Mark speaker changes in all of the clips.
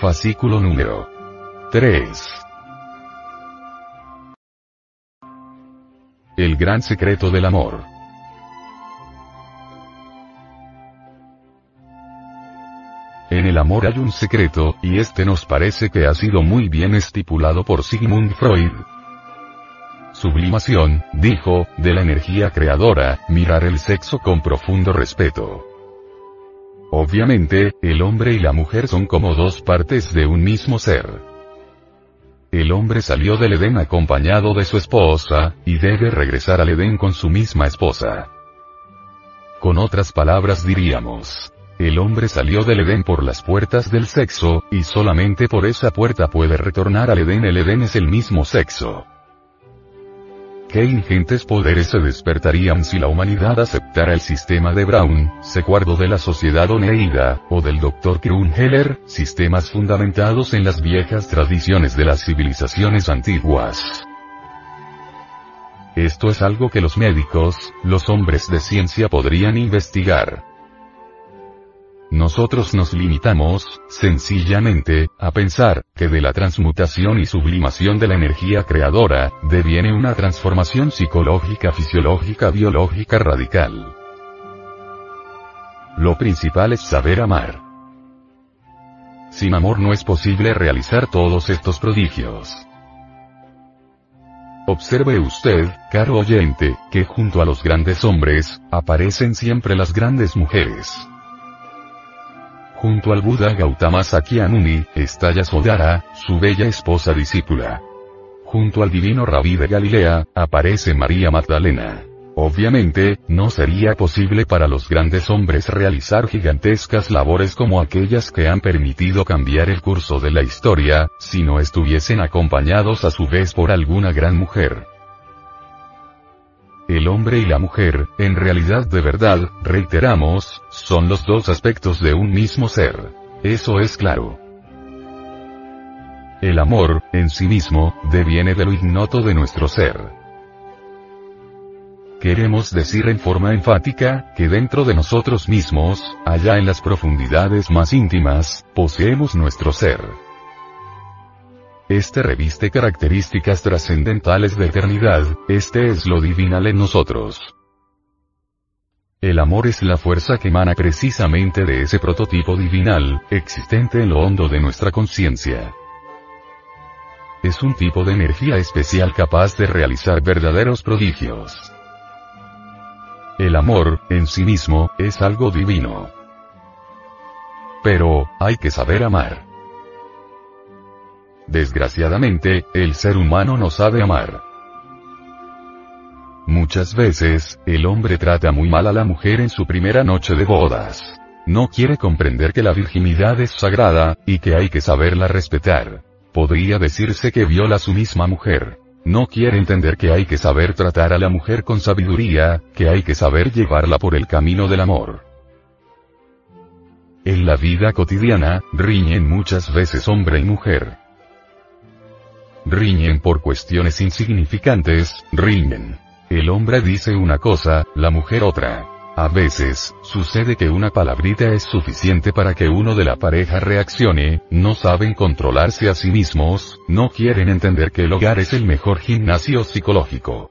Speaker 1: Fascículo número 3. El gran secreto del amor. En el amor hay un secreto, y este nos parece que ha sido muy bien estipulado por Sigmund Freud. Sublimación, dijo, de la energía creadora, mirar el sexo con profundo respeto. Obviamente, el hombre y la mujer son como dos partes de un mismo ser. El hombre salió del Edén acompañado de su esposa, y debe regresar al Edén con su misma esposa. Con otras palabras diríamos, el hombre salió del Edén por las puertas del sexo, y solamente por esa puerta puede retornar al Edén. El Edén es el mismo sexo. ¿Qué ingentes poderes se despertarían si la humanidad aceptara el sistema de Brown, secuardo de la sociedad oneida, o del Dr. Heller, sistemas fundamentados en las viejas tradiciones de las civilizaciones antiguas? Esto es algo que los médicos, los hombres de ciencia podrían investigar. Nosotros nos limitamos, sencillamente, a pensar, que de la transmutación y sublimación de la energía creadora, deviene una transformación psicológica, fisiológica, biológica radical. Lo principal es saber amar. Sin amor no es posible realizar todos estos prodigios. Observe usted, caro oyente, que junto a los grandes hombres, aparecen siempre las grandes mujeres. Junto al Buda Gautama Sakyamuni, está Yasodhara, su bella esposa discípula. Junto al divino Rabí de Galilea, aparece María Magdalena. Obviamente, no sería posible para los grandes hombres realizar gigantescas labores como aquellas que han permitido cambiar el curso de la historia, si no estuviesen acompañados a su vez por alguna gran mujer. El hombre y la mujer, en realidad de verdad, reiteramos, son los dos aspectos de un mismo ser. Eso es claro. El amor, en sí mismo, deviene de lo ignoto de nuestro ser. Queremos decir en forma enfática, que dentro de nosotros mismos, allá en las profundidades más íntimas, poseemos nuestro ser. Este reviste características trascendentales de eternidad, este es lo divinal en nosotros. El amor es la fuerza que emana precisamente de ese prototipo divinal, existente en lo hondo de nuestra conciencia. Es un tipo de energía especial capaz de realizar verdaderos prodigios. El amor, en sí mismo, es algo divino. Pero, hay que saber amar. Desgraciadamente, el ser humano no sabe amar. Muchas veces, el hombre trata muy mal a la mujer en su primera noche de bodas. No quiere comprender que la virginidad es sagrada, y que hay que saberla respetar. Podría decirse que viola a su misma mujer. No quiere entender que hay que saber tratar a la mujer con sabiduría, que hay que saber llevarla por el camino del amor. En la vida cotidiana, riñen muchas veces hombre y mujer riñen por cuestiones insignificantes, riñen. El hombre dice una cosa, la mujer otra. A veces, sucede que una palabrita es suficiente para que uno de la pareja reaccione, no saben controlarse a sí mismos, no quieren entender que el hogar es el mejor gimnasio psicológico.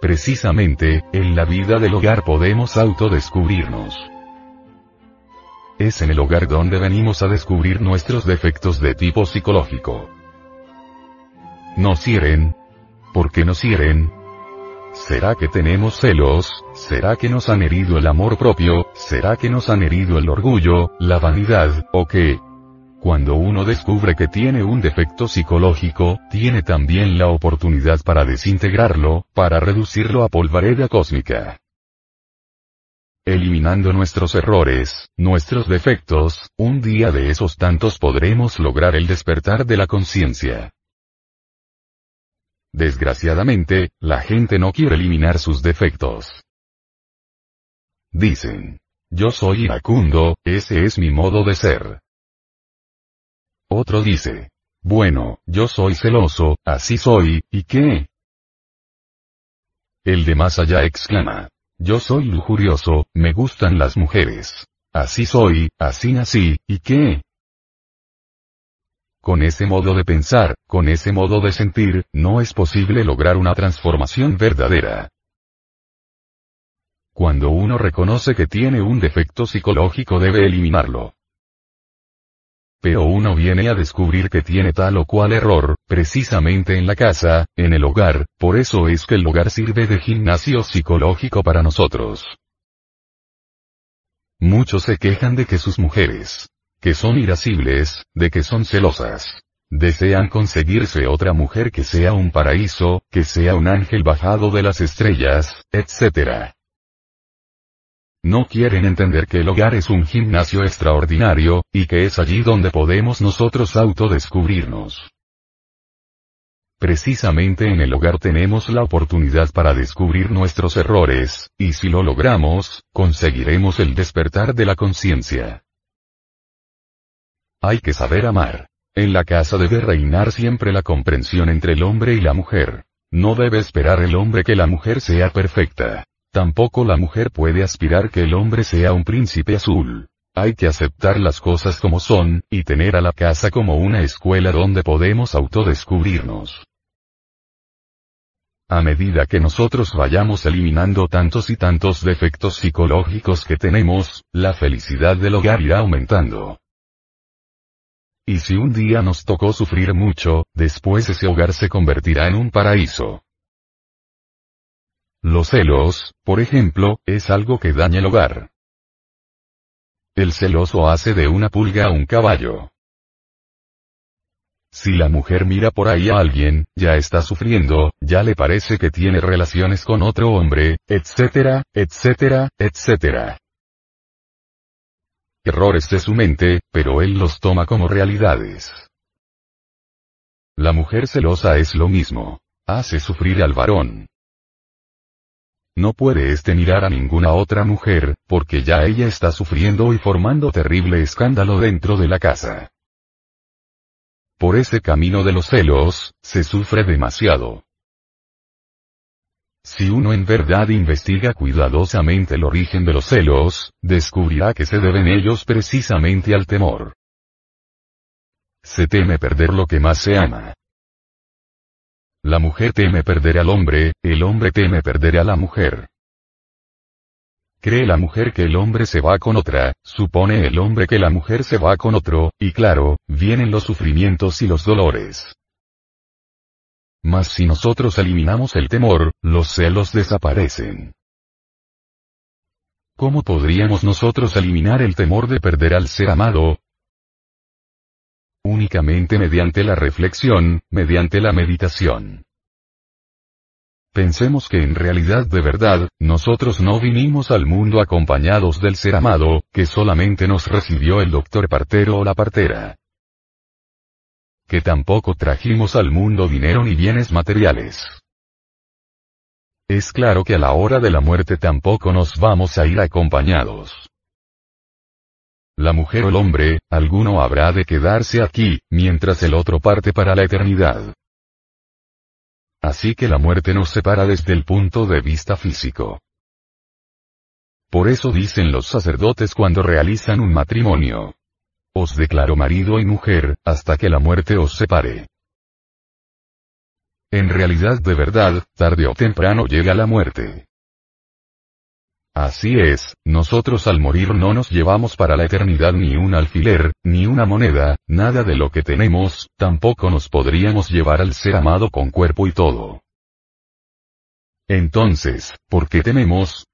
Speaker 1: Precisamente, en la vida del hogar podemos autodescubrirnos. Es en el hogar donde venimos a descubrir nuestros defectos de tipo psicológico. ¿Nos hieren? ¿Por qué nos hieren? ¿Será que tenemos celos? ¿Será que nos han herido el amor propio? ¿Será que nos han herido el orgullo, la vanidad, o qué? Cuando uno descubre que tiene un defecto psicológico, tiene también la oportunidad para desintegrarlo, para reducirlo a polvareda cósmica. Eliminando nuestros errores, nuestros defectos, un día de esos tantos podremos lograr el despertar de la conciencia. Desgraciadamente, la gente no quiere eliminar sus defectos. Dicen, yo soy iracundo, ese es mi modo de ser. Otro dice, bueno, yo soy celoso, así soy, ¿y qué? El de más allá exclama, yo soy lujurioso, me gustan las mujeres. Así soy, así nací, ¿y qué? Con ese modo de pensar, con ese modo de sentir, no es posible lograr una transformación verdadera. Cuando uno reconoce que tiene un defecto psicológico debe eliminarlo. Pero uno viene a descubrir que tiene tal o cual error, precisamente en la casa, en el hogar, por eso es que el hogar sirve de gimnasio psicológico para nosotros. Muchos se quejan de que sus mujeres, que son irascibles, de que son celosas, desean conseguirse otra mujer que sea un paraíso, que sea un ángel bajado de las estrellas, etc. No quieren entender que el hogar es un gimnasio extraordinario, y que es allí donde podemos nosotros autodescubrirnos. Precisamente en el hogar tenemos la oportunidad para descubrir nuestros errores, y si lo logramos, conseguiremos el despertar de la conciencia. Hay que saber amar. En la casa debe reinar siempre la comprensión entre el hombre y la mujer. No debe esperar el hombre que la mujer sea perfecta. Tampoco la mujer puede aspirar que el hombre sea un príncipe azul. Hay que aceptar las cosas como son, y tener a la casa como una escuela donde podemos autodescubrirnos. A medida que nosotros vayamos eliminando tantos y tantos defectos psicológicos que tenemos, la felicidad del hogar irá aumentando. Y si un día nos tocó sufrir mucho, después ese hogar se convertirá en un paraíso. Los celos, por ejemplo, es algo que daña el hogar. El celoso hace de una pulga a un caballo. Si la mujer mira por ahí a alguien, ya está sufriendo, ya le parece que tiene relaciones con otro hombre, etcétera, etcétera, etcétera. Errores de su mente, pero él los toma como realidades. La mujer celosa es lo mismo. Hace sufrir al varón. No puede este mirar a ninguna otra mujer, porque ya ella está sufriendo y formando terrible escándalo dentro de la casa. Por ese camino de los celos, se sufre demasiado. Si uno en verdad investiga cuidadosamente el origen de los celos, descubrirá que se deben ellos precisamente al temor. Se teme perder lo que más se ama. La mujer teme perder al hombre, el hombre teme perder a la mujer. Cree la mujer que el hombre se va con otra, supone el hombre que la mujer se va con otro, y claro, vienen los sufrimientos y los dolores. Mas si nosotros eliminamos el temor, los celos desaparecen. ¿Cómo podríamos nosotros eliminar el temor de perder al ser amado? Únicamente mediante la reflexión, mediante la meditación. Pensemos que en realidad de verdad, nosotros no vinimos al mundo acompañados del ser amado, que solamente nos recibió el doctor partero o la partera. Que tampoco trajimos al mundo dinero ni bienes materiales. Es claro que a la hora de la muerte tampoco nos vamos a ir acompañados. La mujer o el hombre, alguno habrá de quedarse aquí, mientras el otro parte para la eternidad. Así que la muerte nos separa desde el punto de vista físico. Por eso dicen los sacerdotes cuando realizan un matrimonio. Os declaro marido y mujer, hasta que la muerte os separe. En realidad de verdad, tarde o temprano llega la muerte. Así es, nosotros al morir no nos llevamos para la eternidad ni un alfiler, ni una moneda, nada de lo que tenemos, tampoco nos podríamos llevar al ser amado con cuerpo y todo. Entonces, ¿por qué tememos?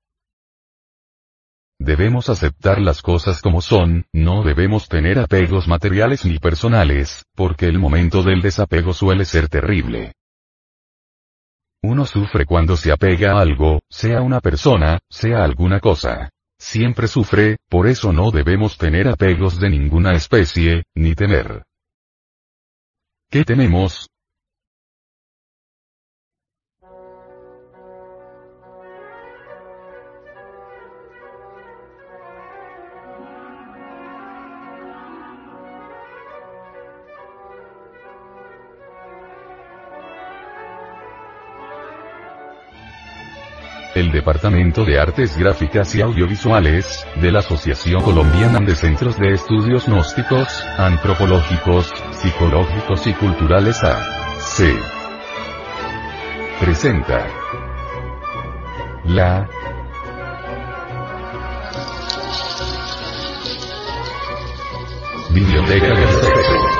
Speaker 1: Debemos aceptar las cosas como son, no debemos tener apegos materiales ni personales, porque el momento del desapego suele ser terrible. Uno sufre cuando se apega a algo, sea una persona, sea alguna cosa. siempre sufre, por eso no debemos tener apegos de ninguna especie, ni temer. ¿Qué tenemos? El Departamento de Artes Gráficas y Audiovisuales, de la Asociación Colombiana de Centros de Estudios Gnósticos, Antropológicos, Psicológicos y Culturales A.C. Presenta la Biblioteca del Sexo.